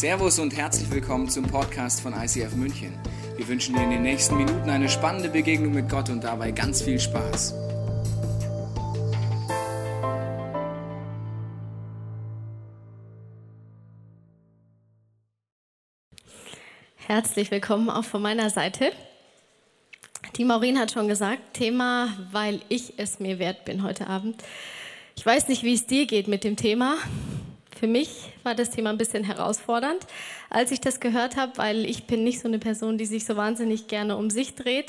Servus und herzlich willkommen zum Podcast von ICF München. Wir wünschen dir in den nächsten Minuten eine spannende Begegnung mit Gott und dabei ganz viel Spaß. Herzlich willkommen auch von meiner Seite. Die Maureen hat schon gesagt, Thema, weil ich es mir wert bin heute Abend. Ich weiß nicht, wie es dir geht mit dem Thema. Für mich war das Thema ein bisschen herausfordernd, als ich das gehört habe, weil ich bin nicht so eine Person, die sich so wahnsinnig gerne um sich dreht.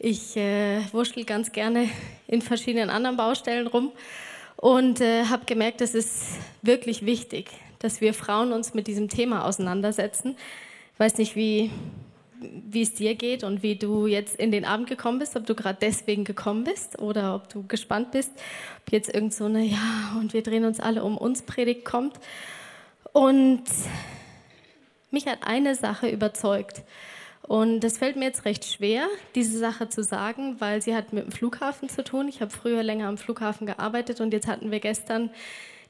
Ich äh, wurschtel ganz gerne in verschiedenen anderen Baustellen rum und äh, habe gemerkt, es ist wirklich wichtig, dass wir Frauen uns mit diesem Thema auseinandersetzen. Ich weiß nicht, wie, wie es dir geht und wie du jetzt in den Abend gekommen bist, ob du gerade deswegen gekommen bist oder ob du gespannt bist, ob jetzt irgend so eine, ja, und wir drehen uns alle um uns Predigt kommt. Und mich hat eine Sache überzeugt. Und es fällt mir jetzt recht schwer, diese Sache zu sagen, weil sie hat mit dem Flughafen zu tun. Ich habe früher länger am Flughafen gearbeitet und jetzt hatten wir gestern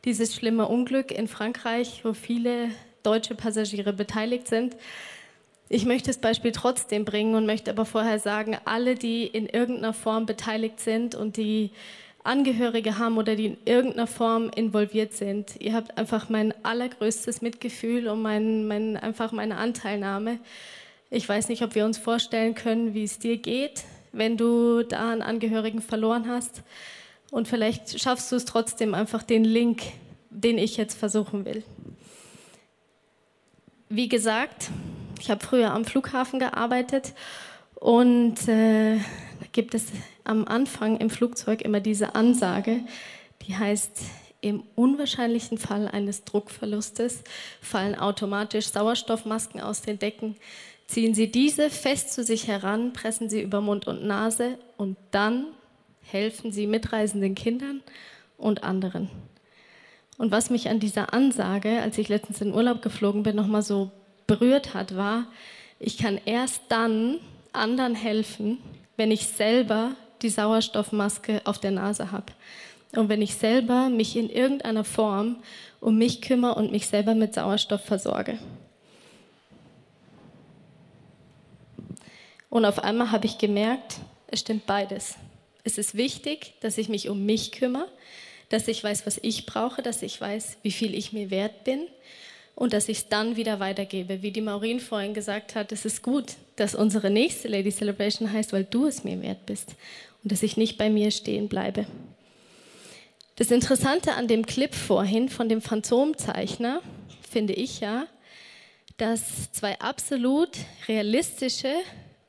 dieses schlimme Unglück in Frankreich, wo viele deutsche Passagiere beteiligt sind. Ich möchte das Beispiel trotzdem bringen und möchte aber vorher sagen, alle, die in irgendeiner Form beteiligt sind und die Angehörige haben oder die in irgendeiner Form involviert sind, ihr habt einfach mein allergrößtes Mitgefühl und mein, mein, einfach meine Anteilnahme. Ich weiß nicht, ob wir uns vorstellen können, wie es dir geht, wenn du da einen Angehörigen verloren hast. Und vielleicht schaffst du es trotzdem einfach den Link, den ich jetzt versuchen will. Wie gesagt, ich habe früher am Flughafen gearbeitet und äh, da gibt es am Anfang im Flugzeug immer diese Ansage, die heißt, im unwahrscheinlichen Fall eines Druckverlustes fallen automatisch Sauerstoffmasken aus den Decken. Ziehen Sie diese fest zu sich heran, pressen Sie über Mund und Nase und dann helfen Sie mitreisenden Kindern und anderen. Und was mich an dieser Ansage, als ich letztens in Urlaub geflogen bin, nochmal so berührt hat, war, ich kann erst dann anderen helfen, wenn ich selber die Sauerstoffmaske auf der Nase habe. Und wenn ich selber mich in irgendeiner Form um mich kümmere und mich selber mit Sauerstoff versorge. Und auf einmal habe ich gemerkt, es stimmt beides. Es ist wichtig, dass ich mich um mich kümmere, dass ich weiß, was ich brauche, dass ich weiß, wie viel ich mir wert bin und dass ich es dann wieder weitergebe. Wie die Maureen vorhin gesagt hat, es ist gut, dass unsere nächste Lady Celebration heißt, weil du es mir wert bist und dass ich nicht bei mir stehen bleibe. Das Interessante an dem Clip vorhin von dem Phantomzeichner finde ich ja, dass zwei absolut realistische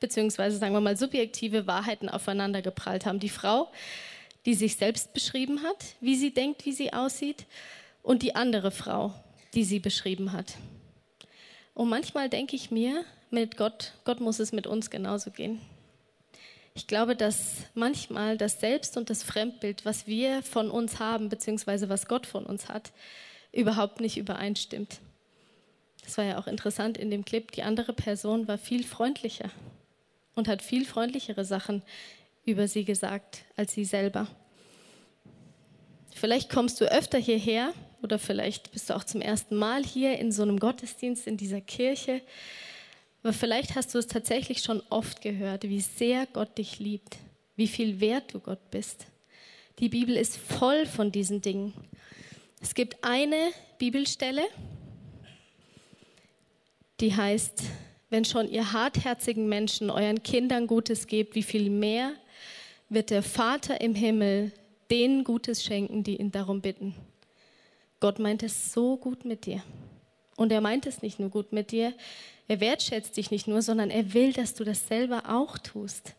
beziehungsweise sagen wir mal subjektive Wahrheiten aufeinander geprallt haben. Die Frau, die sich selbst beschrieben hat, wie sie denkt, wie sie aussieht, und die andere Frau, die sie beschrieben hat. Und manchmal denke ich mir, mit Gott, Gott muss es mit uns genauso gehen. Ich glaube, dass manchmal das Selbst- und das Fremdbild, was wir von uns haben, beziehungsweise was Gott von uns hat, überhaupt nicht übereinstimmt. Das war ja auch interessant in dem Clip. Die andere Person war viel freundlicher und hat viel freundlichere Sachen über sie gesagt als sie selber. Vielleicht kommst du öfter hierher oder vielleicht bist du auch zum ersten Mal hier in so einem Gottesdienst in dieser Kirche. Aber vielleicht hast du es tatsächlich schon oft gehört, wie sehr Gott dich liebt, wie viel wert du Gott bist. Die Bibel ist voll von diesen Dingen. Es gibt eine Bibelstelle, die heißt, wenn schon ihr hartherzigen Menschen euren Kindern Gutes gebt, wie viel mehr wird der Vater im Himmel denen Gutes schenken, die ihn darum bitten. Gott meint es so gut mit dir. Und er meint es nicht nur gut mit dir, er wertschätzt dich nicht nur, sondern er will, dass du das selber auch tust.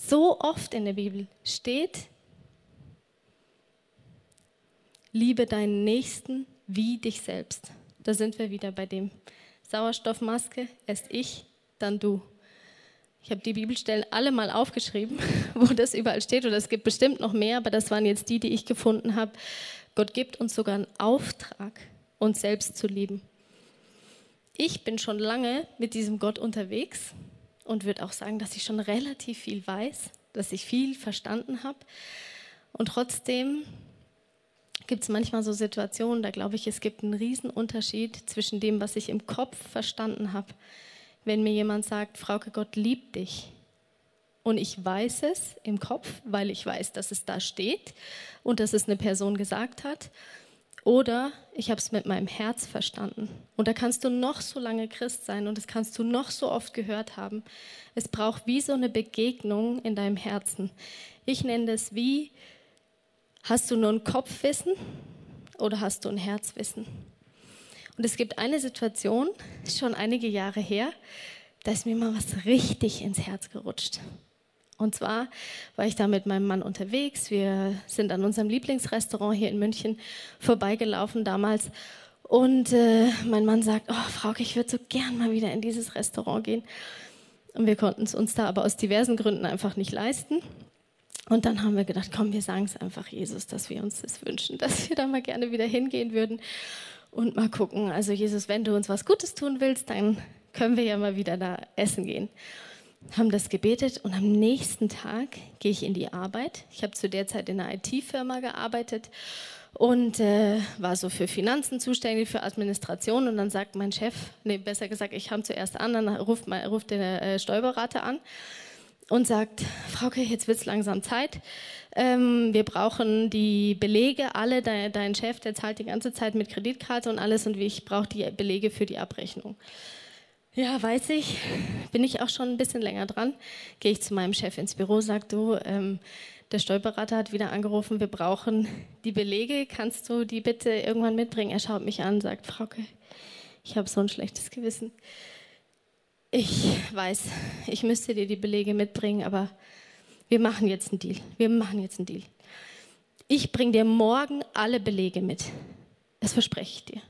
So oft in der Bibel steht, liebe deinen Nächsten wie dich selbst. Da sind wir wieder bei dem Sauerstoffmaske, erst ich, dann du. Ich habe die Bibelstellen alle mal aufgeschrieben, wo das überall steht, oder es gibt bestimmt noch mehr, aber das waren jetzt die, die ich gefunden habe. Gott gibt uns sogar einen Auftrag, uns selbst zu lieben. Ich bin schon lange mit diesem Gott unterwegs und würde auch sagen, dass ich schon relativ viel weiß, dass ich viel verstanden habe. Und trotzdem gibt es manchmal so Situationen, da glaube ich, es gibt einen riesen Unterschied zwischen dem, was ich im Kopf verstanden habe. Wenn mir jemand sagt, Frauke, Gott liebt dich. Und ich weiß es im Kopf, weil ich weiß, dass es da steht und dass es eine Person gesagt hat. Oder ich habe es mit meinem Herz verstanden. Und da kannst du noch so lange Christ sein und das kannst du noch so oft gehört haben. Es braucht wie so eine Begegnung in deinem Herzen. Ich nenne das wie, hast du nur ein Kopfwissen oder hast du ein Herzwissen? Und es gibt eine Situation, schon einige Jahre her, da ist mir mal was richtig ins Herz gerutscht. Und zwar war ich da mit meinem Mann unterwegs. Wir sind an unserem Lieblingsrestaurant hier in München vorbeigelaufen damals. Und äh, mein Mann sagt, oh Frauke, ich würde so gern mal wieder in dieses Restaurant gehen. Und wir konnten es uns da aber aus diversen Gründen einfach nicht leisten. Und dann haben wir gedacht, komm, wir sagen es einfach Jesus, dass wir uns das wünschen, dass wir da mal gerne wieder hingehen würden und mal gucken. Also Jesus, wenn du uns was Gutes tun willst, dann können wir ja mal wieder da essen gehen haben das gebetet und am nächsten Tag gehe ich in die Arbeit. Ich habe zu der Zeit in einer IT-Firma gearbeitet und äh, war so für Finanzen zuständig, für Administration. Und dann sagt mein Chef, nee, besser gesagt, ich kam zuerst an, dann ruft, mein, ruft der äh, Steuerberater an und sagt, Frauke, jetzt wird es langsam Zeit. Ähm, wir brauchen die Belege, alle, dein, dein Chef, der zahlt die ganze Zeit mit Kreditkarte und alles und ich brauche die Belege für die Abrechnung. Ja, weiß ich. Bin ich auch schon ein bisschen länger dran. Gehe ich zu meinem Chef ins Büro, sage du, ähm, der Steuerberater hat wieder angerufen, wir brauchen die Belege. Kannst du die bitte irgendwann mitbringen? Er schaut mich an, sagt, Frauke, ich habe so ein schlechtes Gewissen. Ich weiß, ich müsste dir die Belege mitbringen, aber wir machen jetzt einen Deal. Wir machen jetzt einen Deal. Ich bringe dir morgen alle Belege mit. Das verspreche ich dir.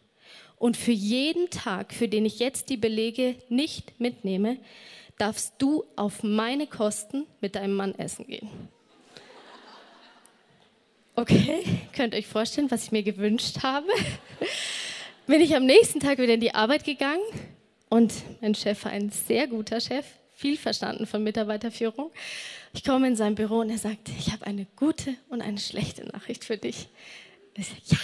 Und für jeden Tag, für den ich jetzt die Belege nicht mitnehme, darfst du auf meine Kosten mit deinem Mann essen gehen. Okay, könnt ihr euch vorstellen, was ich mir gewünscht habe? Bin ich am nächsten Tag wieder in die Arbeit gegangen und mein Chef war ein sehr guter Chef, viel verstanden von Mitarbeiterführung. Ich komme in sein Büro und er sagt, ich habe eine gute und eine schlechte Nachricht für dich. Ich sage, ja,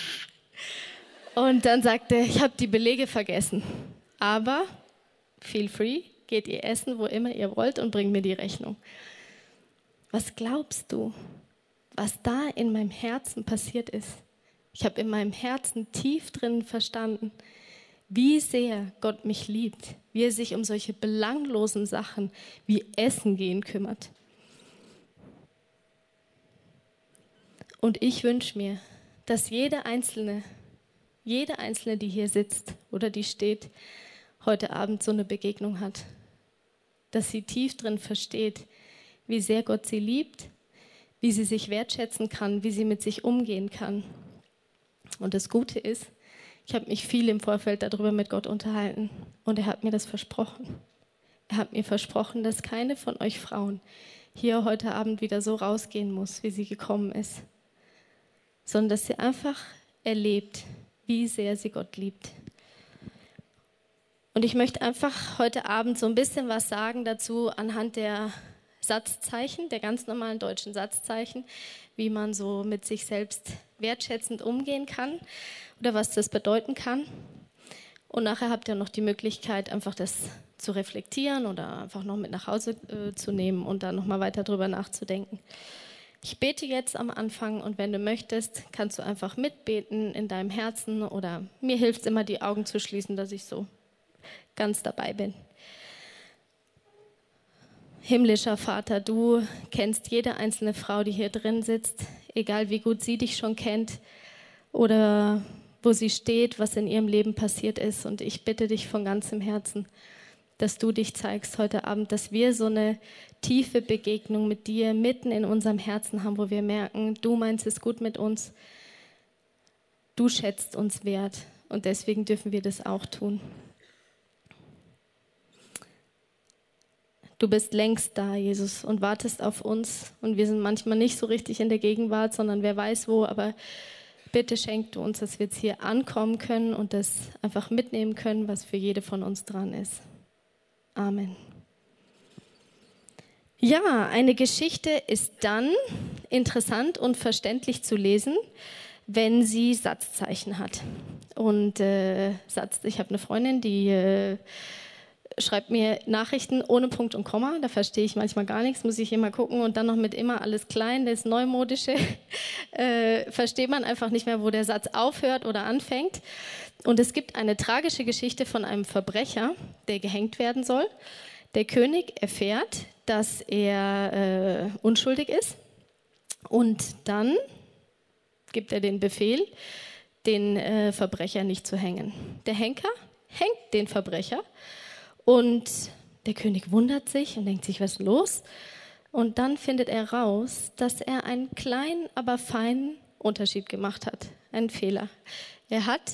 und dann sagte er, ich habe die Belege vergessen. Aber feel free, geht ihr essen, wo immer ihr wollt und bringt mir die Rechnung. Was glaubst du, was da in meinem Herzen passiert ist? Ich habe in meinem Herzen tief drin verstanden, wie sehr Gott mich liebt, wie er sich um solche belanglosen Sachen wie Essen gehen kümmert. Und ich wünsche mir, dass jeder Einzelne jede Einzelne, die hier sitzt oder die steht, heute Abend so eine Begegnung hat. Dass sie tief drin versteht, wie sehr Gott sie liebt, wie sie sich wertschätzen kann, wie sie mit sich umgehen kann. Und das Gute ist, ich habe mich viel im Vorfeld darüber mit Gott unterhalten und er hat mir das versprochen. Er hat mir versprochen, dass keine von euch Frauen hier heute Abend wieder so rausgehen muss, wie sie gekommen ist, sondern dass sie einfach erlebt, wie sehr sie Gott liebt. Und ich möchte einfach heute Abend so ein bisschen was sagen dazu anhand der Satzzeichen, der ganz normalen deutschen Satzzeichen, wie man so mit sich selbst wertschätzend umgehen kann oder was das bedeuten kann. Und nachher habt ihr noch die Möglichkeit, einfach das zu reflektieren oder einfach noch mit nach Hause äh, zu nehmen und dann nochmal weiter drüber nachzudenken. Ich bete jetzt am Anfang und wenn du möchtest, kannst du einfach mitbeten in deinem Herzen oder mir hilft es immer, die Augen zu schließen, dass ich so ganz dabei bin. Himmlischer Vater, du kennst jede einzelne Frau, die hier drin sitzt, egal wie gut sie dich schon kennt oder wo sie steht, was in ihrem Leben passiert ist. Und ich bitte dich von ganzem Herzen, dass du dich zeigst heute Abend, dass wir so eine tiefe Begegnung mit dir mitten in unserem Herzen haben, wo wir merken, du meinst es gut mit uns, du schätzt uns wert und deswegen dürfen wir das auch tun. Du bist längst da, Jesus, und wartest auf uns. Und wir sind manchmal nicht so richtig in der Gegenwart, sondern wer weiß wo. Aber bitte schenk du uns, dass wir jetzt hier ankommen können und das einfach mitnehmen können, was für jede von uns dran ist. Amen. Ja, eine Geschichte ist dann interessant und verständlich zu lesen, wenn sie Satzzeichen hat. Und äh, Satz, ich habe eine Freundin, die äh, schreibt mir Nachrichten ohne Punkt und Komma. Da verstehe ich manchmal gar nichts, muss ich immer gucken. Und dann noch mit immer alles klein, das Neumodische, äh, versteht man einfach nicht mehr, wo der Satz aufhört oder anfängt. Und es gibt eine tragische Geschichte von einem Verbrecher, der gehängt werden soll. Der König erfährt, dass er äh, unschuldig ist. Und dann gibt er den Befehl, den äh, Verbrecher nicht zu hängen. Der Henker hängt den Verbrecher und der König wundert sich und denkt sich, was ist los? Und dann findet er raus, dass er einen kleinen, aber feinen Unterschied gemacht hat, einen Fehler. Er hat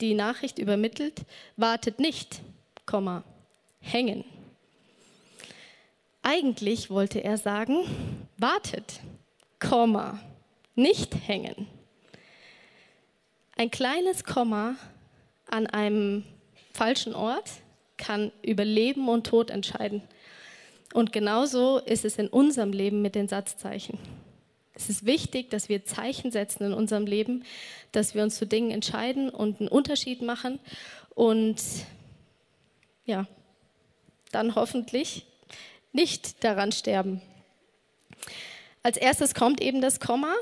die Nachricht übermittelt, wartet nicht, Komma, hängen. Eigentlich wollte er sagen, wartet, Komma, nicht hängen. Ein kleines Komma an einem falschen Ort kann über Leben und Tod entscheiden. Und genauso ist es in unserem Leben mit den Satzzeichen. Es ist wichtig, dass wir Zeichen setzen in unserem Leben, dass wir uns zu Dingen entscheiden und einen Unterschied machen und ja, dann hoffentlich nicht daran sterben. Als erstes kommt eben das Komma.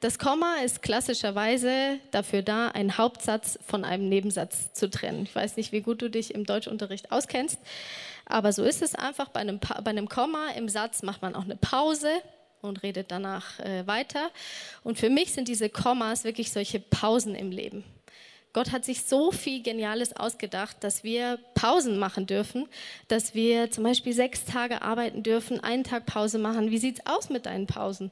Das Komma ist klassischerweise dafür da, einen Hauptsatz von einem Nebensatz zu trennen. Ich weiß nicht, wie gut du dich im Deutschunterricht auskennst, aber so ist es einfach. Bei einem, bei einem Komma im Satz macht man auch eine Pause und redet danach äh, weiter. Und für mich sind diese Kommas wirklich solche Pausen im Leben. Gott hat sich so viel Geniales ausgedacht, dass wir Pausen machen dürfen, dass wir zum Beispiel sechs Tage arbeiten dürfen, einen Tag Pause machen. Wie sieht es aus mit deinen Pausen?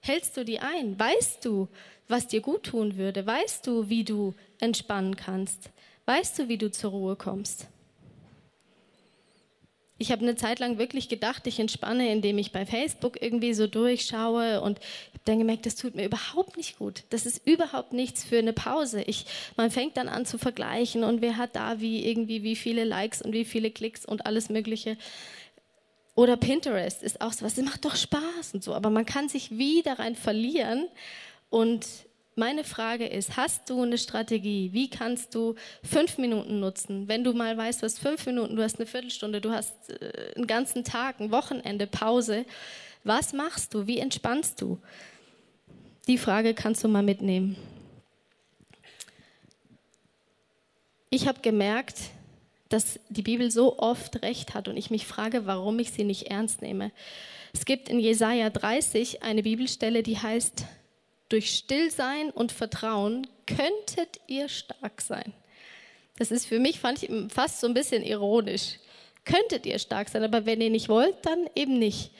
Hältst du die ein? Weißt du, was dir gut tun würde? Weißt du, wie du entspannen kannst? Weißt du, wie du zur Ruhe kommst? Ich habe eine Zeit lang wirklich gedacht, ich entspanne, indem ich bei Facebook irgendwie so durchschaue und habe dann gemerkt, das tut mir überhaupt nicht gut. Das ist überhaupt nichts für eine Pause. Ich, man fängt dann an zu vergleichen und wer hat da wie irgendwie wie viele Likes und wie viele Klicks und alles Mögliche. Oder Pinterest ist auch so was, das macht doch Spaß und so, aber man kann sich wie daran verlieren. Und meine Frage ist, hast du eine Strategie? Wie kannst du fünf Minuten nutzen? Wenn du mal weißt, hast fünf Minuten, du hast eine Viertelstunde, du hast äh, einen ganzen Tag, ein Wochenende, Pause. Was machst du? Wie entspannst du? Die Frage kannst du mal mitnehmen. Ich habe gemerkt, dass die Bibel so oft recht hat und ich mich frage, warum ich sie nicht ernst nehme. Es gibt in Jesaja 30 eine Bibelstelle, die heißt: Durch Stillsein und Vertrauen könntet ihr stark sein. Das ist für mich fand ich fast so ein bisschen ironisch. Könntet ihr stark sein, aber wenn ihr nicht wollt, dann eben nicht.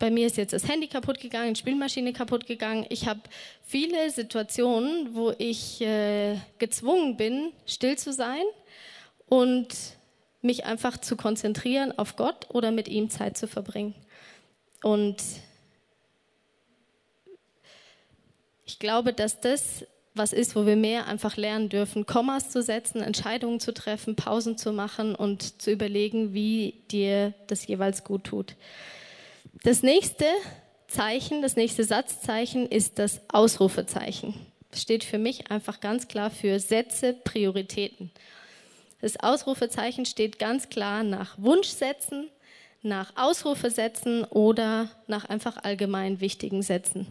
Bei mir ist jetzt das Handy kaputt gegangen, die Spielmaschine kaputt gegangen. Ich habe viele Situationen, wo ich äh, gezwungen bin, still zu sein und mich einfach zu konzentrieren auf Gott oder mit ihm Zeit zu verbringen. Und ich glaube, dass das was ist, wo wir mehr einfach lernen dürfen, Kommas zu setzen, Entscheidungen zu treffen, Pausen zu machen und zu überlegen, wie dir das jeweils gut tut. Das nächste Zeichen, das nächste Satzzeichen ist das Ausrufezeichen. Das steht für mich einfach ganz klar für Sätze, Prioritäten. Das Ausrufezeichen steht ganz klar nach Wunschsätzen, nach Ausrufesätzen oder nach einfach allgemein wichtigen Sätzen.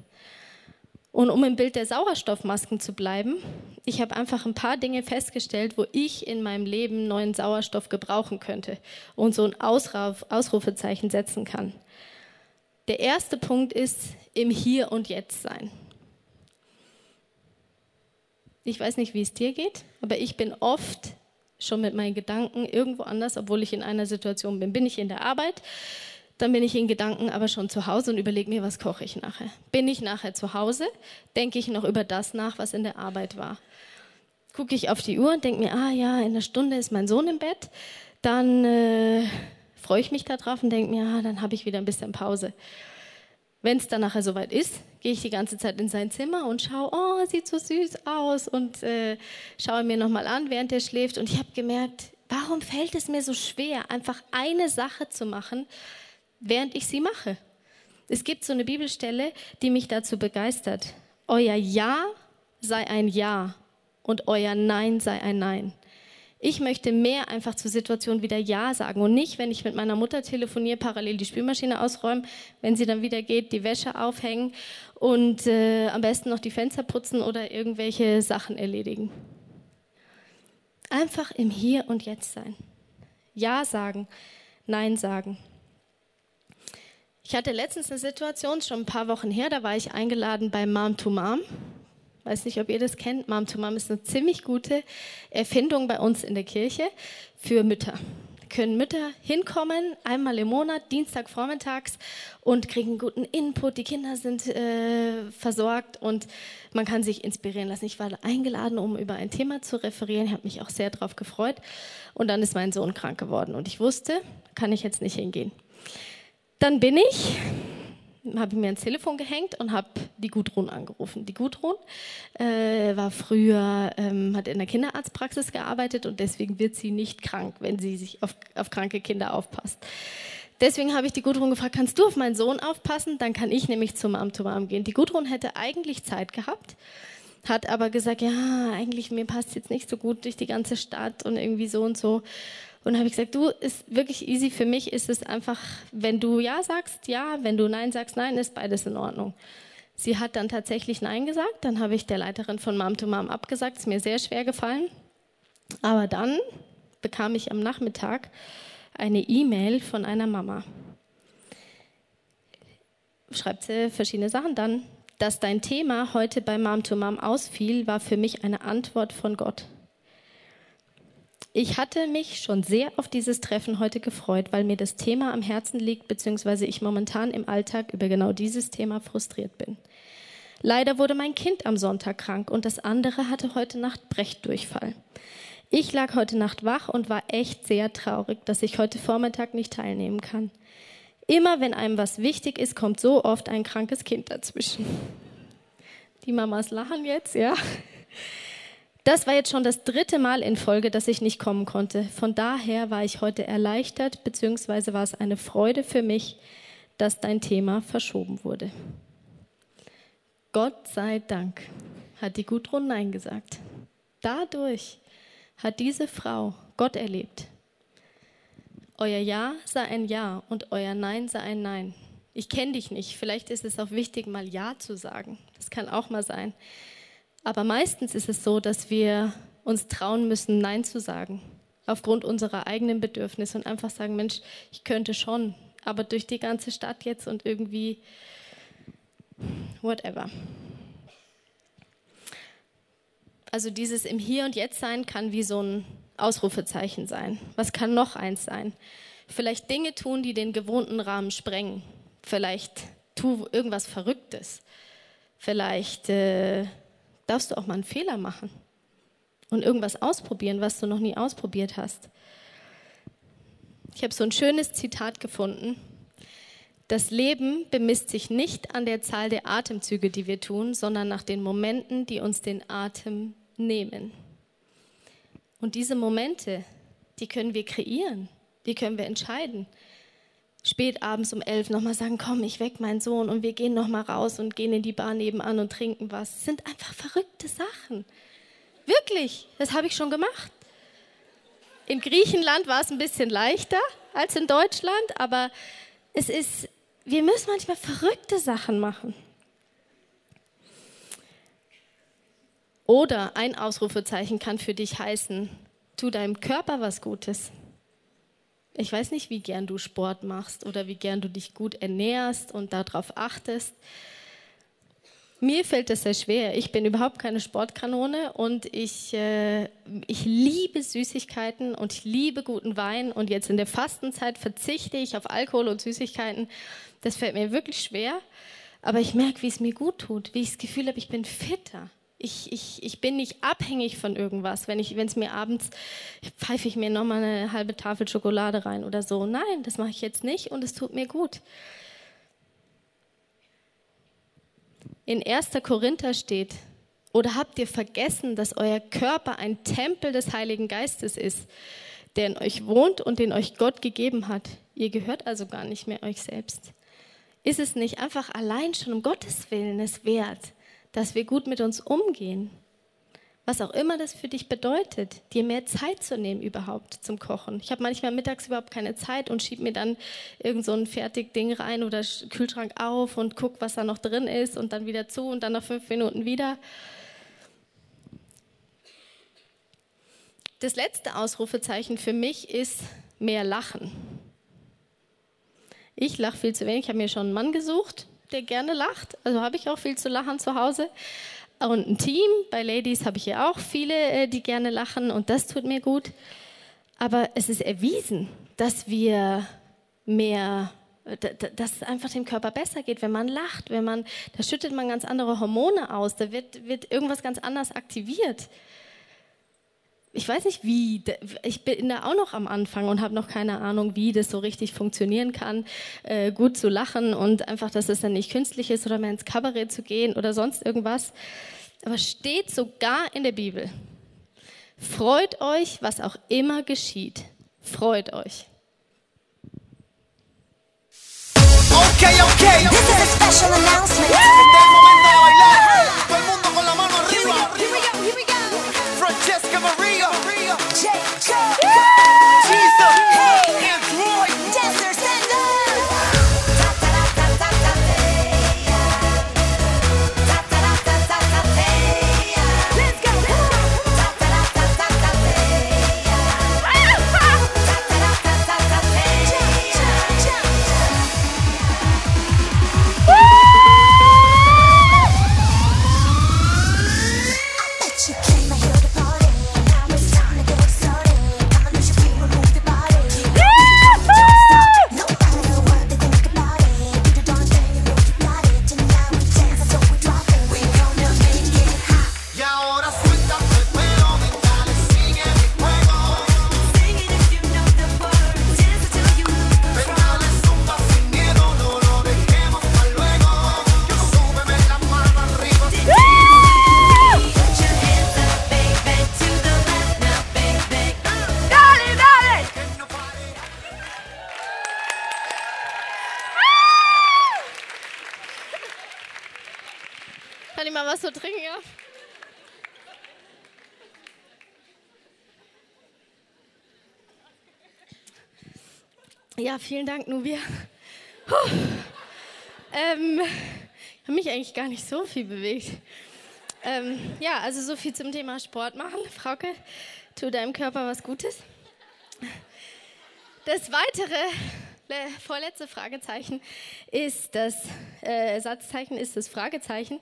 Und um im Bild der Sauerstoffmasken zu bleiben, ich habe einfach ein paar Dinge festgestellt, wo ich in meinem Leben neuen Sauerstoff gebrauchen könnte und so ein Ausruf, Ausrufezeichen setzen kann. Der erste Punkt ist im Hier und Jetzt sein. Ich weiß nicht, wie es dir geht, aber ich bin oft schon mit meinen Gedanken irgendwo anders, obwohl ich in einer Situation bin. Bin ich in der Arbeit, dann bin ich in Gedanken aber schon zu Hause und überlege mir, was koche ich nachher. Bin ich nachher zu Hause, denke ich noch über das nach, was in der Arbeit war. Gucke ich auf die Uhr und denke mir, ah ja, in einer Stunde ist mein Sohn im Bett, dann äh, freue ich mich darauf und denke mir, ah, dann habe ich wieder ein bisschen Pause. Wenn es dann nachher soweit ist, gehe ich die ganze Zeit in sein Zimmer und schaue, oh, sieht so süß aus und äh, schaue mir nochmal an, während er schläft. Und ich habe gemerkt, warum fällt es mir so schwer, einfach eine Sache zu machen, während ich sie mache? Es gibt so eine Bibelstelle, die mich dazu begeistert. Euer Ja sei ein Ja und euer Nein sei ein Nein. Ich möchte mehr einfach zur Situation wieder Ja sagen und nicht, wenn ich mit meiner Mutter telefoniere, parallel die Spülmaschine ausräumen, wenn sie dann wieder geht, die Wäsche aufhängen und äh, am besten noch die Fenster putzen oder irgendwelche Sachen erledigen. Einfach im Hier und Jetzt sein. Ja sagen, Nein sagen. Ich hatte letztens eine Situation, schon ein paar Wochen her, da war ich eingeladen bei Mom to Mom weiß nicht, ob ihr das kennt. Mom to Mom ist eine ziemlich gute Erfindung bei uns in der Kirche für Mütter. Können Mütter hinkommen, einmal im Monat, Dienstag vormittags und kriegen guten Input. Die Kinder sind äh, versorgt und man kann sich inspirieren lassen. Ich war eingeladen, um über ein Thema zu referieren. Ich habe mich auch sehr darauf gefreut. Und dann ist mein Sohn krank geworden und ich wusste, kann ich jetzt nicht hingehen. Dann bin ich habe ich mir ans Telefon gehängt und habe die Gudrun angerufen. Die Gudrun äh, war früher, ähm, hat in der Kinderarztpraxis gearbeitet und deswegen wird sie nicht krank, wenn sie sich auf, auf kranke Kinder aufpasst. Deswegen habe ich die Gudrun gefragt, kannst du auf meinen Sohn aufpassen? Dann kann ich nämlich zum Amt um Arm gehen. Die Gudrun hätte eigentlich Zeit gehabt, hat aber gesagt, ja, eigentlich mir passt jetzt nicht so gut durch die ganze Stadt und irgendwie so und so. Und habe ich gesagt, du, ist wirklich easy. Für mich ist es einfach, wenn du Ja sagst, ja, wenn du Nein sagst, nein, ist beides in Ordnung. Sie hat dann tatsächlich Nein gesagt. Dann habe ich der Leiterin von Mom to Mom abgesagt. Ist mir sehr schwer gefallen. Aber dann bekam ich am Nachmittag eine E-Mail von einer Mama. Schreibt sie verschiedene Sachen dann. Dass dein Thema heute bei Mom to Mom ausfiel, war für mich eine Antwort von Gott. Ich hatte mich schon sehr auf dieses Treffen heute gefreut, weil mir das Thema am Herzen liegt, beziehungsweise ich momentan im Alltag über genau dieses Thema frustriert bin. Leider wurde mein Kind am Sonntag krank und das andere hatte heute Nacht Brechdurchfall. Ich lag heute Nacht wach und war echt sehr traurig, dass ich heute Vormittag nicht teilnehmen kann. Immer wenn einem was wichtig ist, kommt so oft ein krankes Kind dazwischen. Die Mamas lachen jetzt, ja. Das war jetzt schon das dritte Mal in Folge, dass ich nicht kommen konnte. Von daher war ich heute erleichtert, beziehungsweise war es eine Freude für mich, dass dein Thema verschoben wurde. Gott sei Dank hat die Gudrun Nein gesagt. Dadurch hat diese Frau Gott erlebt. Euer Ja sei ein Ja und euer Nein sei ein Nein. Ich kenne dich nicht. Vielleicht ist es auch wichtig, mal Ja zu sagen. Das kann auch mal sein. Aber meistens ist es so, dass wir uns trauen müssen, Nein zu sagen, aufgrund unserer eigenen Bedürfnisse und einfach sagen, Mensch, ich könnte schon, aber durch die ganze Stadt jetzt und irgendwie, whatever. Also dieses im Hier und Jetzt sein kann wie so ein Ausrufezeichen sein. Was kann noch eins sein? Vielleicht Dinge tun, die den gewohnten Rahmen sprengen. Vielleicht tu irgendwas Verrücktes. Vielleicht äh, darfst du auch mal einen Fehler machen und irgendwas ausprobieren, was du noch nie ausprobiert hast. Ich habe so ein schönes Zitat gefunden. Das Leben bemisst sich nicht an der Zahl der Atemzüge, die wir tun, sondern nach den Momenten, die uns den Atem nehmen. Und diese Momente, die können wir kreieren, die können wir entscheiden spät abends um elf nochmal sagen, komm, ich weck meinen Sohn und wir gehen nochmal raus und gehen in die Bar nebenan und trinken was. Das sind einfach verrückte Sachen. Wirklich, das habe ich schon gemacht. In Griechenland war es ein bisschen leichter als in Deutschland, aber es ist, wir müssen manchmal verrückte Sachen machen. Oder ein Ausrufezeichen kann für dich heißen, tu deinem Körper was Gutes. Ich weiß nicht, wie gern du Sport machst oder wie gern du dich gut ernährst und darauf achtest. Mir fällt das sehr schwer. Ich bin überhaupt keine Sportkanone und ich, äh, ich liebe Süßigkeiten und ich liebe guten Wein. Und jetzt in der Fastenzeit verzichte ich auf Alkohol und Süßigkeiten. Das fällt mir wirklich schwer. Aber ich merke, wie es mir gut tut, wie ich das Gefühl habe, ich bin fitter. Ich, ich, ich bin nicht abhängig von irgendwas. Wenn es mir abends, pfeife ich mir nochmal eine halbe Tafel Schokolade rein oder so. Nein, das mache ich jetzt nicht und es tut mir gut. In 1. Korinther steht, oder habt ihr vergessen, dass euer Körper ein Tempel des Heiligen Geistes ist, der in euch wohnt und den euch Gott gegeben hat? Ihr gehört also gar nicht mehr euch selbst. Ist es nicht einfach allein schon um Gottes Willen es wert, dass wir gut mit uns umgehen. Was auch immer das für dich bedeutet, dir mehr Zeit zu nehmen überhaupt zum Kochen. Ich habe manchmal mittags überhaupt keine Zeit und schiebe mir dann irgend so ein Fertigding rein oder Kühlschrank auf und gucke, was da noch drin ist und dann wieder zu und dann nach fünf Minuten wieder. Das letzte Ausrufezeichen für mich ist mehr Lachen. Ich lache viel zu wenig. Ich habe mir schon einen Mann gesucht, der gerne lacht. Also habe ich auch viel zu lachen zu Hause. Und ein Team. Bei Ladies habe ich ja auch viele, äh, die gerne lachen und das tut mir gut. Aber es ist erwiesen, dass wir mehr, dass es einfach dem Körper besser geht, wenn man lacht, wenn man, da schüttet man ganz andere Hormone aus, da wird, wird irgendwas ganz anders aktiviert ich weiß nicht, wie, ich bin da auch noch am Anfang und habe noch keine Ahnung, wie das so richtig funktionieren kann, äh, gut zu lachen und einfach, dass es dann nicht künstlich ist oder mehr ins Kabarett zu gehen oder sonst irgendwas. Aber steht sogar in der Bibel. Freut euch, was auch immer geschieht. Freut euch. Okay, okay. This is a special announcement. Ja, vielen Dank, Nubia. Ähm, ich habe mich eigentlich gar nicht so viel bewegt. Ähm, ja, also so viel zum Thema Sport machen. Frauke, tu deinem Körper was Gutes. Das weitere, vorletzte Fragezeichen ist das äh, Satzzeichen, ist das Fragezeichen.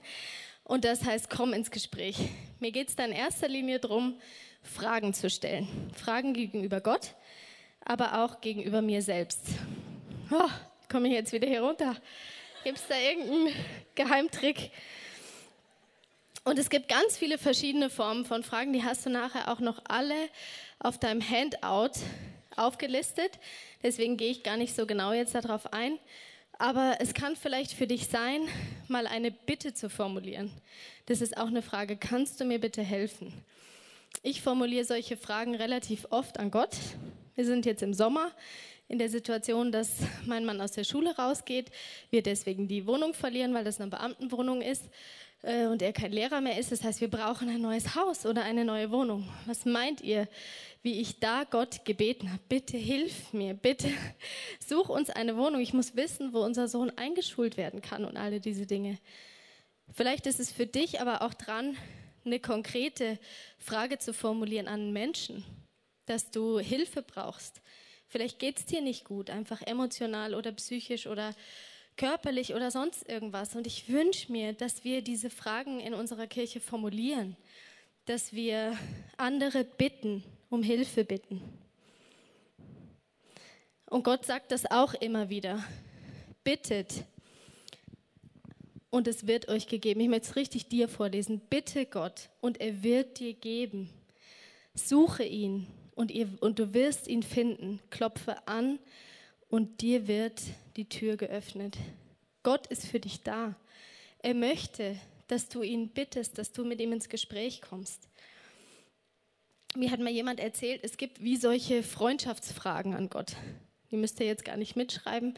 Und das heißt, komm ins Gespräch. Mir geht es da in erster Linie darum, Fragen zu stellen. Fragen gegenüber Gott aber auch gegenüber mir selbst. Oh, komme ich jetzt wieder hier runter? Gibt es da irgendeinen Geheimtrick? Und es gibt ganz viele verschiedene Formen von Fragen, die hast du nachher auch noch alle auf deinem Handout aufgelistet. Deswegen gehe ich gar nicht so genau jetzt darauf ein. Aber es kann vielleicht für dich sein, mal eine Bitte zu formulieren. Das ist auch eine Frage, kannst du mir bitte helfen? Ich formuliere solche Fragen relativ oft an Gott, wir sind jetzt im Sommer in der Situation, dass mein Mann aus der Schule rausgeht, wir deswegen die Wohnung verlieren, weil das eine Beamtenwohnung ist äh, und er kein Lehrer mehr ist. Das heißt, wir brauchen ein neues Haus oder eine neue Wohnung. Was meint ihr, wie ich da Gott gebeten habe? Bitte hilf mir, bitte such uns eine Wohnung. Ich muss wissen, wo unser Sohn eingeschult werden kann und alle diese Dinge. Vielleicht ist es für dich aber auch dran, eine konkrete Frage zu formulieren an Menschen dass du Hilfe brauchst. Vielleicht geht es dir nicht gut, einfach emotional oder psychisch oder körperlich oder sonst irgendwas. Und ich wünsche mir, dass wir diese Fragen in unserer Kirche formulieren, dass wir andere bitten, um Hilfe bitten. Und Gott sagt das auch immer wieder. Bittet und es wird euch gegeben. Ich möchte es richtig dir vorlesen. Bitte Gott und er wird dir geben. Suche ihn und, ihr, und du wirst ihn finden. Klopfe an und dir wird die Tür geöffnet. Gott ist für dich da. Er möchte, dass du ihn bittest, dass du mit ihm ins Gespräch kommst. Mir hat mal jemand erzählt, es gibt wie solche Freundschaftsfragen an Gott. Die müsst ihr jetzt gar nicht mitschreiben.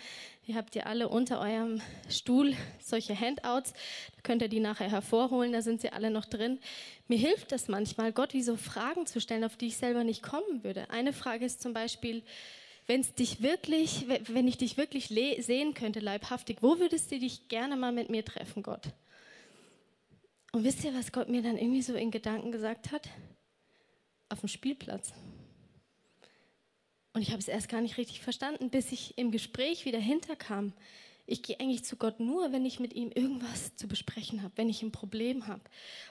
Ihr habt ja alle unter eurem Stuhl solche Handouts. Da könnt ihr die nachher hervorholen, da sind sie alle noch drin. Mir hilft das manchmal, Gott wie so Fragen zu stellen, auf die ich selber nicht kommen würde. Eine Frage ist zum Beispiel, wenn dich wirklich, wenn ich dich wirklich sehen könnte, leibhaftig, wo würdest du dich gerne mal mit mir treffen, Gott? Und wisst ihr, was Gott mir dann irgendwie so in Gedanken gesagt hat? Auf dem Spielplatz. Und ich habe es erst gar nicht richtig verstanden, bis ich im Gespräch wieder hinterkam. Ich gehe eigentlich zu Gott nur, wenn ich mit ihm irgendwas zu besprechen habe, wenn ich ein Problem habe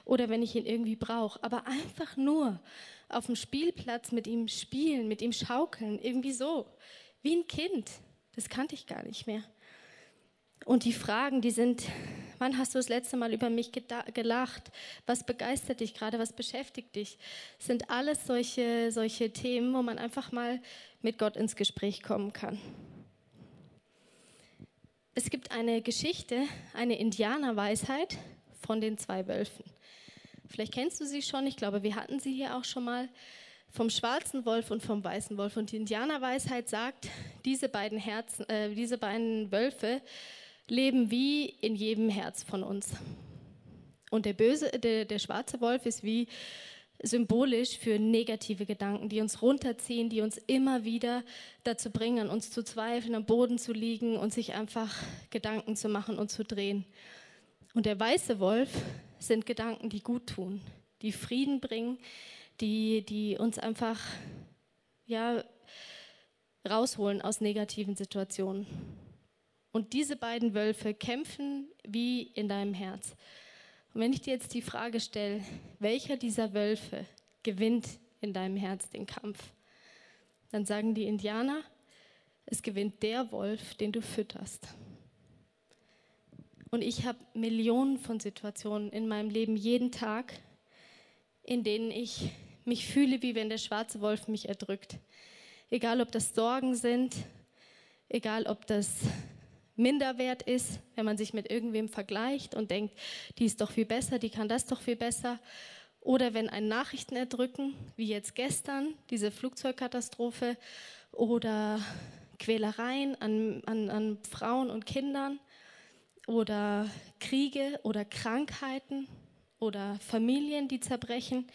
oder wenn ich ihn irgendwie brauche. Aber einfach nur auf dem Spielplatz mit ihm spielen, mit ihm schaukeln, irgendwie so, wie ein Kind. Das kannte ich gar nicht mehr. Und die Fragen, die sind, wann hast du das letzte Mal über mich gelacht? Was begeistert dich gerade? Was beschäftigt dich? Sind alles solche, solche Themen, wo man einfach mal mit Gott ins Gespräch kommen kann. Es gibt eine Geschichte, eine Indianerweisheit von den zwei Wölfen. Vielleicht kennst du sie schon, ich glaube, wir hatten sie hier auch schon mal vom schwarzen Wolf und vom weißen Wolf. Und die Indianerweisheit sagt, diese beiden, Herzen, äh, diese beiden Wölfe leben wie in jedem Herz von uns. Und der böse, der, der schwarze Wolf ist wie symbolisch für negative Gedanken, die uns runterziehen, die uns immer wieder dazu bringen, uns zu zweifeln, am Boden zu liegen und sich einfach Gedanken zu machen und zu drehen. Und der weiße Wolf sind Gedanken, die gut tun, die Frieden bringen, die, die uns einfach ja, rausholen aus negativen Situationen. Und diese beiden Wölfe kämpfen wie in deinem Herz. Und wenn ich dir jetzt die Frage stelle, welcher dieser Wölfe gewinnt in deinem Herz den Kampf, dann sagen die Indianer, es gewinnt der Wolf, den du fütterst. Und ich habe Millionen von Situationen in meinem Leben jeden Tag, in denen ich mich fühle, wie wenn der schwarze Wolf mich erdrückt. Egal, ob das Sorgen sind, egal, ob das Minderwert ist, wenn man sich mit irgendwem vergleicht und denkt, die ist doch viel besser, die kann das doch viel besser. Oder wenn ein Nachrichten erdrücken, wie jetzt gestern, diese Flugzeugkatastrophe oder Quälereien an, an, an Frauen und Kindern oder Kriege oder Krankheiten oder Familien, die zerbrechen.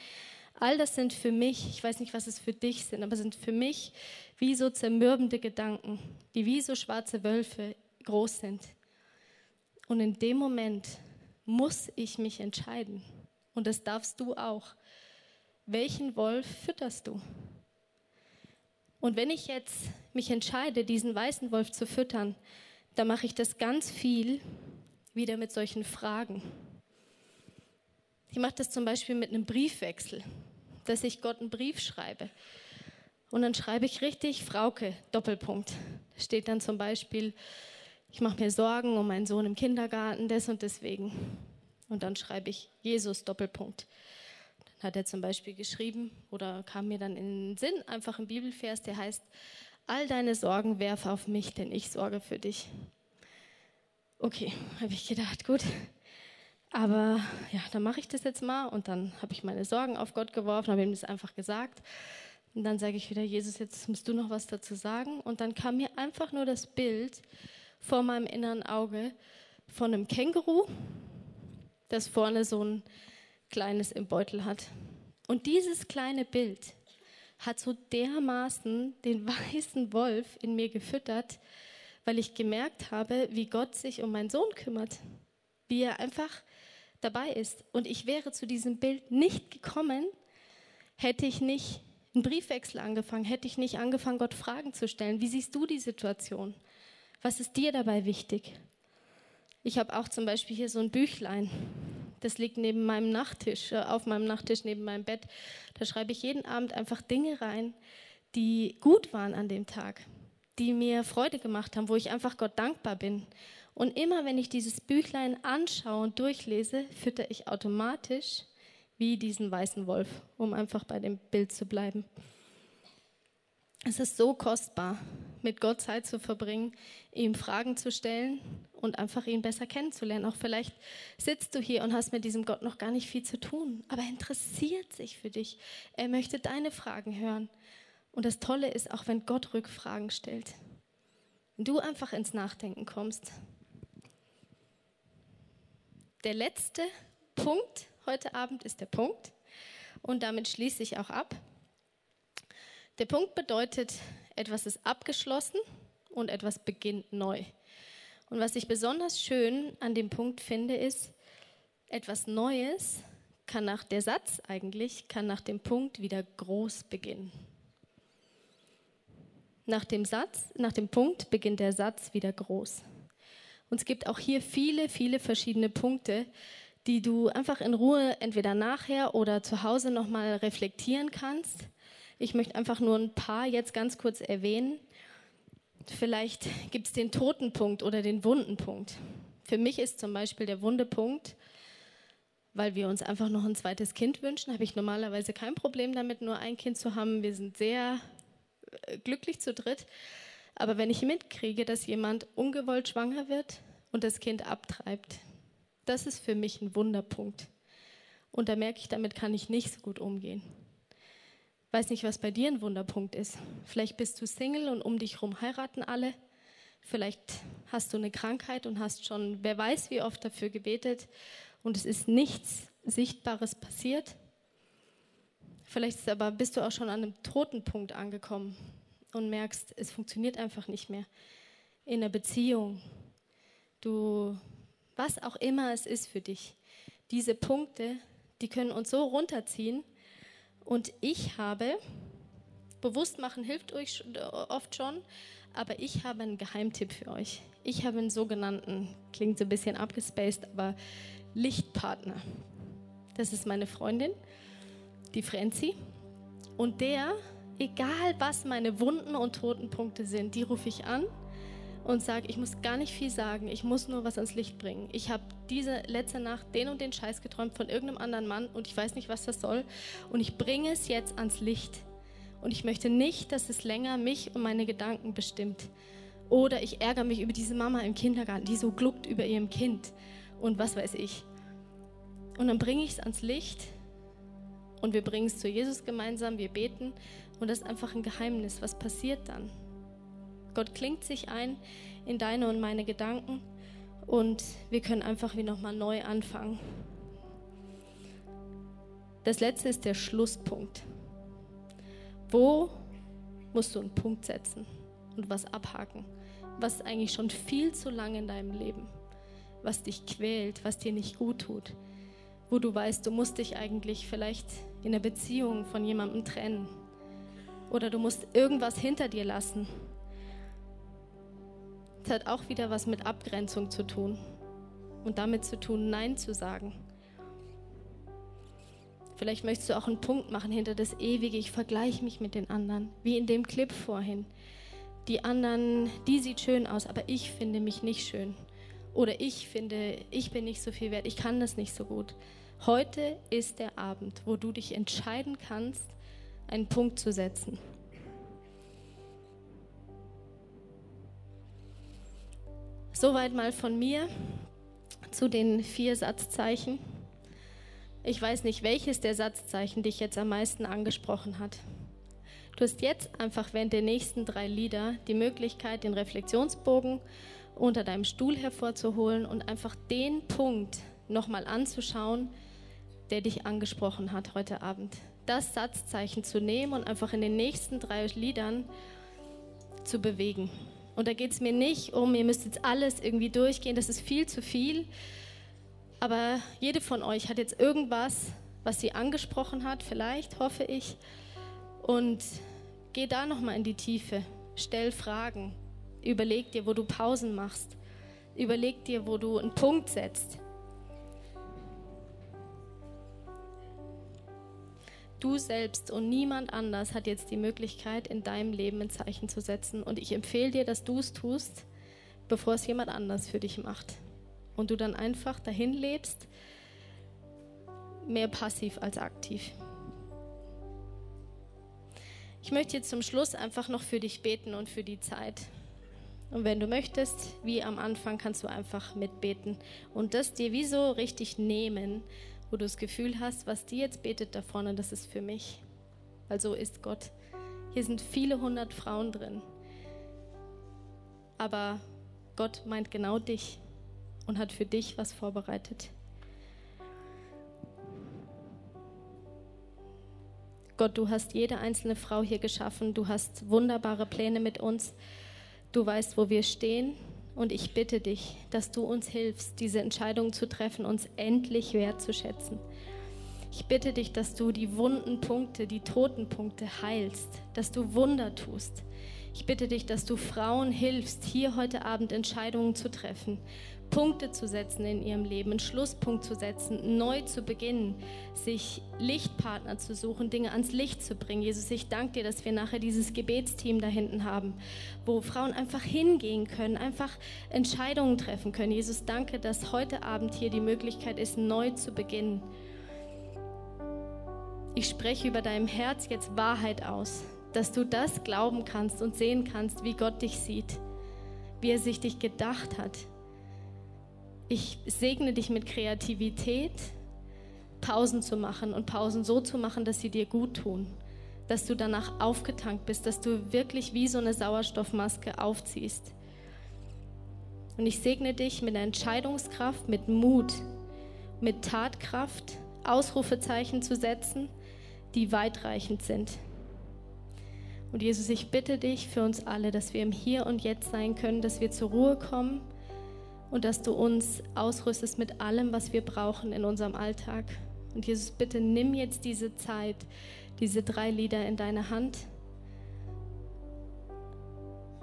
All das sind für mich, ich weiß nicht, was es für dich sind, aber sind für mich wie so zermürbende Gedanken, die wie so schwarze Wölfe groß sind. Und in dem Moment muss ich mich entscheiden. Und das darfst du auch. Welchen Wolf fütterst du? Und wenn ich jetzt mich entscheide, diesen weißen Wolf zu füttern, dann mache ich das ganz viel wieder mit solchen Fragen. Ich mache das zum Beispiel mit einem Briefwechsel, dass ich Gott einen Brief schreibe. Und dann schreibe ich richtig Frauke, Doppelpunkt. Steht dann zum Beispiel, ich mache mir Sorgen um meinen Sohn im Kindergarten, des und deswegen. Und dann schreibe ich Jesus Doppelpunkt. Dann hat er zum Beispiel geschrieben oder kam mir dann in den Sinn einfach ein Bibelvers, der heißt, all deine Sorgen werf auf mich, denn ich sorge für dich. Okay, habe ich gedacht, gut. Aber ja, dann mache ich das jetzt mal und dann habe ich meine Sorgen auf Gott geworfen, habe ihm das einfach gesagt. Und dann sage ich wieder, Jesus, jetzt musst du noch was dazu sagen. Und dann kam mir einfach nur das Bild, vor meinem inneren Auge von einem Känguru, das vorne so ein kleines im Beutel hat. Und dieses kleine Bild hat so dermaßen den weißen Wolf in mir gefüttert, weil ich gemerkt habe, wie Gott sich um meinen Sohn kümmert, wie er einfach dabei ist. Und ich wäre zu diesem Bild nicht gekommen, hätte ich nicht einen Briefwechsel angefangen, hätte ich nicht angefangen, Gott Fragen zu stellen. Wie siehst du die Situation? Was ist dir dabei wichtig? Ich habe auch zum Beispiel hier so ein Büchlein. Das liegt neben meinem Nachttisch, äh, auf meinem Nachttisch neben meinem Bett. Da schreibe ich jeden Abend einfach Dinge rein, die gut waren an dem Tag, die mir Freude gemacht haben, wo ich einfach Gott dankbar bin. Und immer wenn ich dieses Büchlein anschaue und durchlese, fütter ich automatisch wie diesen weißen Wolf, um einfach bei dem Bild zu bleiben. Es ist so kostbar, mit Gott Zeit zu verbringen, ihm Fragen zu stellen und einfach ihn besser kennenzulernen. Auch vielleicht sitzt du hier und hast mit diesem Gott noch gar nicht viel zu tun, aber er interessiert sich für dich. Er möchte deine Fragen hören. Und das Tolle ist, auch wenn Gott Rückfragen stellt, wenn du einfach ins Nachdenken kommst. Der letzte Punkt heute Abend ist der Punkt und damit schließe ich auch ab. Der Punkt bedeutet, etwas ist abgeschlossen und etwas beginnt neu. Und was ich besonders schön an dem Punkt finde, ist, etwas Neues kann nach der Satz eigentlich, kann nach dem Punkt wieder groß beginnen. Nach dem Satz, nach dem Punkt beginnt der Satz wieder groß. Und es gibt auch hier viele, viele verschiedene Punkte, die du einfach in Ruhe entweder nachher oder zu Hause nochmal reflektieren kannst. Ich möchte einfach nur ein paar jetzt ganz kurz erwähnen. Vielleicht gibt es den toten Punkt oder den wunden Punkt. Für mich ist zum Beispiel der wunde Punkt, weil wir uns einfach noch ein zweites Kind wünschen, habe ich normalerweise kein Problem damit, nur ein Kind zu haben. Wir sind sehr äh, glücklich zu dritt. Aber wenn ich mitkriege, dass jemand ungewollt schwanger wird und das Kind abtreibt, das ist für mich ein Wunderpunkt. Und da merke ich, damit kann ich nicht so gut umgehen. Weiß nicht, was bei dir ein Wunderpunkt ist. Vielleicht bist du Single und um dich herum heiraten alle. Vielleicht hast du eine Krankheit und hast schon, wer weiß, wie oft dafür gebetet und es ist nichts Sichtbares passiert. Vielleicht aber bist du auch schon an einem toten Punkt angekommen und merkst, es funktioniert einfach nicht mehr. In der Beziehung. Du, was auch immer es ist für dich. Diese Punkte, die können uns so runterziehen. Und ich habe, bewusst machen hilft euch oft schon, aber ich habe einen Geheimtipp für euch. Ich habe einen sogenannten, klingt so ein bisschen abgespaced, aber Lichtpartner. Das ist meine Freundin, die Frenzi. Und der egal was meine Wunden und Totenpunkte sind, die rufe ich an und sage, ich muss gar nicht viel sagen, ich muss nur was ans Licht bringen. Ich habe diese letzte Nacht den und den Scheiß geträumt von irgendeinem anderen Mann und ich weiß nicht, was das soll und ich bringe es jetzt ans Licht. Und ich möchte nicht, dass es länger mich und meine Gedanken bestimmt. Oder ich ärgere mich über diese Mama im Kindergarten, die so gluckt über ihrem Kind und was weiß ich. Und dann bringe ich es ans Licht und wir bringen es zu Jesus gemeinsam, wir beten und das ist einfach ein Geheimnis. Was passiert dann? Gott klingt sich ein in deine und meine Gedanken und wir können einfach wie nochmal neu anfangen. Das letzte ist der Schlusspunkt. Wo musst du einen Punkt setzen und was abhaken? Was eigentlich schon viel zu lange in deinem Leben, was dich quält, was dir nicht gut tut, wo du weißt, du musst dich eigentlich vielleicht in der Beziehung von jemandem trennen oder du musst irgendwas hinter dir lassen. Das hat auch wieder was mit Abgrenzung zu tun und damit zu tun, Nein zu sagen. Vielleicht möchtest du auch einen Punkt machen hinter das Ewige. Ich vergleiche mich mit den anderen, wie in dem Clip vorhin. Die anderen, die sieht schön aus, aber ich finde mich nicht schön. Oder ich finde, ich bin nicht so viel wert, ich kann das nicht so gut. Heute ist der Abend, wo du dich entscheiden kannst, einen Punkt zu setzen. Soweit mal von mir zu den vier Satzzeichen. Ich weiß nicht, welches der Satzzeichen dich jetzt am meisten angesprochen hat. Du hast jetzt einfach während der nächsten drei Lieder die Möglichkeit, den Reflexionsbogen unter deinem Stuhl hervorzuholen und einfach den Punkt nochmal anzuschauen, der dich angesprochen hat heute Abend. Das Satzzeichen zu nehmen und einfach in den nächsten drei Liedern zu bewegen. Und da geht es mir nicht um, ihr müsst jetzt alles irgendwie durchgehen, das ist viel zu viel. Aber jede von euch hat jetzt irgendwas, was sie angesprochen hat, vielleicht, hoffe ich. Und geh da nochmal in die Tiefe. Stell Fragen. Überleg dir, wo du Pausen machst. Überleg dir, wo du einen Punkt setzt. Du selbst und niemand anders hat jetzt die Möglichkeit, in deinem Leben ein Zeichen zu setzen. Und ich empfehle dir, dass du es tust, bevor es jemand anders für dich macht. Und du dann einfach dahin lebst, mehr passiv als aktiv. Ich möchte jetzt zum Schluss einfach noch für dich beten und für die Zeit. Und wenn du möchtest, wie am Anfang, kannst du einfach mitbeten und das dir wie so richtig nehmen wo du das Gefühl hast, was die jetzt betet da vorne, das ist für mich. Weil so ist Gott. Hier sind viele hundert Frauen drin. aber Gott meint genau dich und hat für dich was vorbereitet. Gott, du hast jede einzelne Frau hier geschaffen. Du hast wunderbare Pläne mit uns. Du weißt, wo wir stehen. Und ich bitte dich, dass du uns hilfst, diese Entscheidung zu treffen, uns endlich wertzuschätzen. Ich bitte dich, dass du die wunden Punkte, die toten Punkte heilst, dass du Wunder tust. Ich bitte dich, dass du Frauen hilfst, hier heute Abend Entscheidungen zu treffen, Punkte zu setzen in ihrem Leben, einen Schlusspunkt zu setzen, neu zu beginnen, sich Lichtpartner zu suchen, Dinge ans Licht zu bringen. Jesus, ich danke dir, dass wir nachher dieses Gebetsteam da hinten haben, wo Frauen einfach hingehen können, einfach Entscheidungen treffen können. Jesus, danke, dass heute Abend hier die Möglichkeit ist, neu zu beginnen. Ich spreche über deinem Herz jetzt Wahrheit aus, dass du das glauben kannst und sehen kannst, wie Gott dich sieht, wie er sich dich gedacht hat, ich segne dich mit Kreativität, Pausen zu machen und Pausen so zu machen, dass sie dir gut tun. Dass du danach aufgetankt bist, dass du wirklich wie so eine Sauerstoffmaske aufziehst. Und ich segne dich mit Entscheidungskraft, mit Mut, mit Tatkraft, Ausrufezeichen zu setzen, die weitreichend sind. Und Jesus, ich bitte dich für uns alle, dass wir im Hier und Jetzt sein können, dass wir zur Ruhe kommen und dass du uns ausrüstest mit allem, was wir brauchen in unserem Alltag. Und Jesus, bitte nimm jetzt diese Zeit, diese drei Lieder in deine Hand.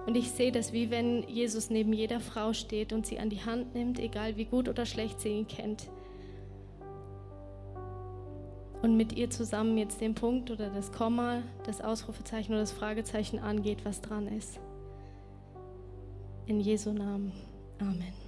Und ich sehe das, wie wenn Jesus neben jeder Frau steht und sie an die Hand nimmt, egal wie gut oder schlecht sie ihn kennt. Und mit ihr zusammen jetzt den Punkt oder das Komma, das Ausrufezeichen oder das Fragezeichen angeht, was dran ist. In Jesu Namen. Amen.